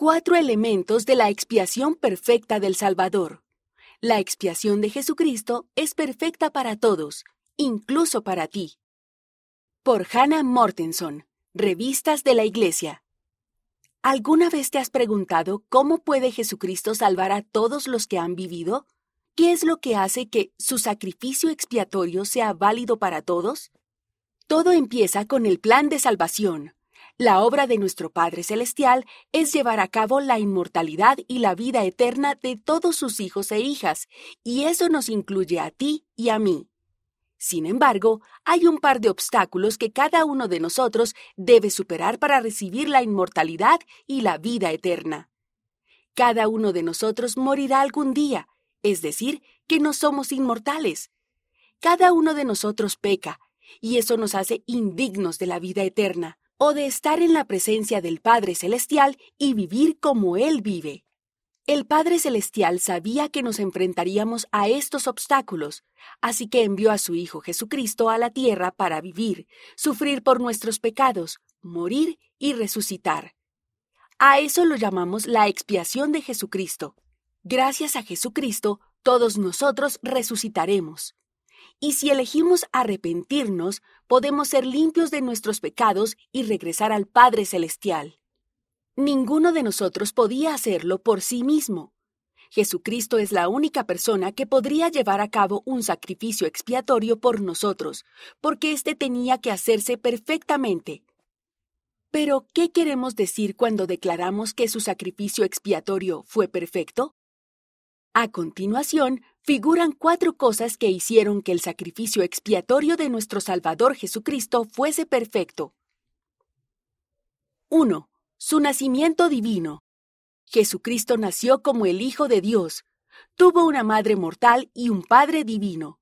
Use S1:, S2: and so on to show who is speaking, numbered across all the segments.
S1: cuatro elementos de la expiación perfecta del Salvador. La expiación de Jesucristo es perfecta para todos, incluso para ti. Por Hannah Mortenson, Revistas de la Iglesia. ¿Alguna vez te has preguntado cómo puede Jesucristo salvar a todos los que han vivido? ¿Qué es lo que hace que su sacrificio expiatorio sea válido para todos? Todo empieza con el plan de salvación. La obra de nuestro Padre Celestial es llevar a cabo la inmortalidad y la vida eterna de todos sus hijos e hijas, y eso nos incluye a ti y a mí. Sin embargo, hay un par de obstáculos que cada uno de nosotros debe superar para recibir la inmortalidad y la vida eterna. Cada uno de nosotros morirá algún día, es decir, que no somos inmortales. Cada uno de nosotros peca, y eso nos hace indignos de la vida eterna o de estar en la presencia del Padre Celestial y vivir como Él vive. El Padre Celestial sabía que nos enfrentaríamos a estos obstáculos, así que envió a su Hijo Jesucristo a la tierra para vivir, sufrir por nuestros pecados, morir y resucitar. A eso lo llamamos la expiación de Jesucristo. Gracias a Jesucristo, todos nosotros resucitaremos. Y si elegimos arrepentirnos, podemos ser limpios de nuestros pecados y regresar al Padre Celestial. Ninguno de nosotros podía hacerlo por sí mismo. Jesucristo es la única persona que podría llevar a cabo un sacrificio expiatorio por nosotros, porque éste tenía que hacerse perfectamente. Pero, ¿qué queremos decir cuando declaramos que su sacrificio expiatorio fue perfecto? A continuación, figuran cuatro cosas que hicieron que el sacrificio expiatorio de nuestro Salvador Jesucristo fuese perfecto. 1. Su nacimiento divino. Jesucristo nació como el Hijo de Dios. Tuvo una madre mortal y un Padre divino.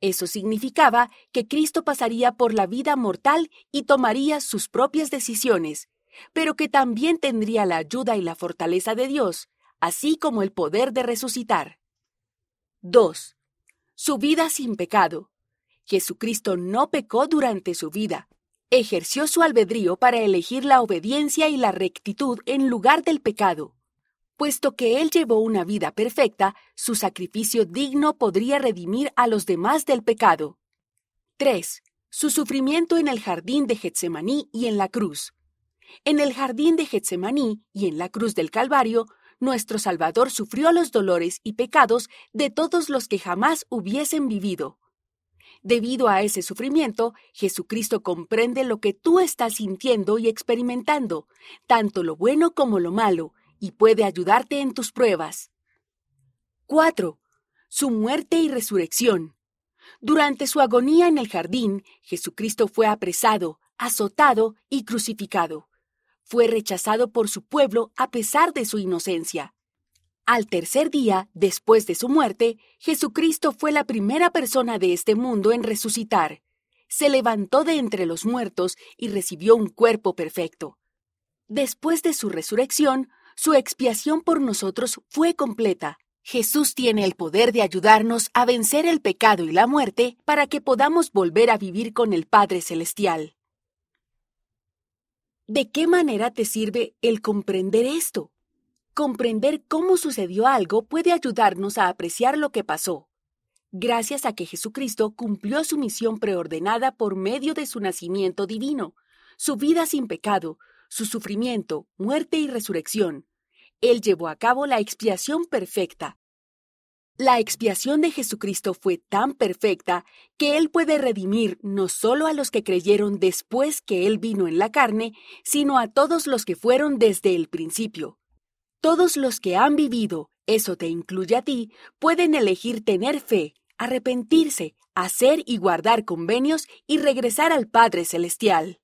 S1: Eso significaba que Cristo pasaría por la vida mortal y tomaría sus propias decisiones, pero que también tendría la ayuda y la fortaleza de Dios, así como el poder de resucitar. 2. Su vida sin pecado. Jesucristo no pecó durante su vida. Ejerció su albedrío para elegir la obediencia y la rectitud en lugar del pecado. Puesto que Él llevó una vida perfecta, su sacrificio digno podría redimir a los demás del pecado. 3. Su sufrimiento en el jardín de Getsemaní y en la cruz. En el jardín de Getsemaní y en la cruz del Calvario, nuestro Salvador sufrió los dolores y pecados de todos los que jamás hubiesen vivido. Debido a ese sufrimiento, Jesucristo comprende lo que tú estás sintiendo y experimentando, tanto lo bueno como lo malo, y puede ayudarte en tus pruebas. 4. Su muerte y resurrección. Durante su agonía en el jardín, Jesucristo fue apresado, azotado y crucificado fue rechazado por su pueblo a pesar de su inocencia. Al tercer día, después de su muerte, Jesucristo fue la primera persona de este mundo en resucitar. Se levantó de entre los muertos y recibió un cuerpo perfecto. Después de su resurrección, su expiación por nosotros fue completa. Jesús tiene el poder de ayudarnos a vencer el pecado y la muerte para que podamos volver a vivir con el Padre Celestial. ¿De qué manera te sirve el comprender esto? Comprender cómo sucedió algo puede ayudarnos a apreciar lo que pasó. Gracias a que Jesucristo cumplió su misión preordenada por medio de su nacimiento divino, su vida sin pecado, su sufrimiento, muerte y resurrección. Él llevó a cabo la expiación perfecta, la expiación de Jesucristo fue tan perfecta que Él puede redimir no solo a los que creyeron después que Él vino en la carne, sino a todos los que fueron desde el principio. Todos los que han vivido, eso te incluye a ti, pueden elegir tener fe, arrepentirse, hacer y guardar convenios y regresar al Padre Celestial.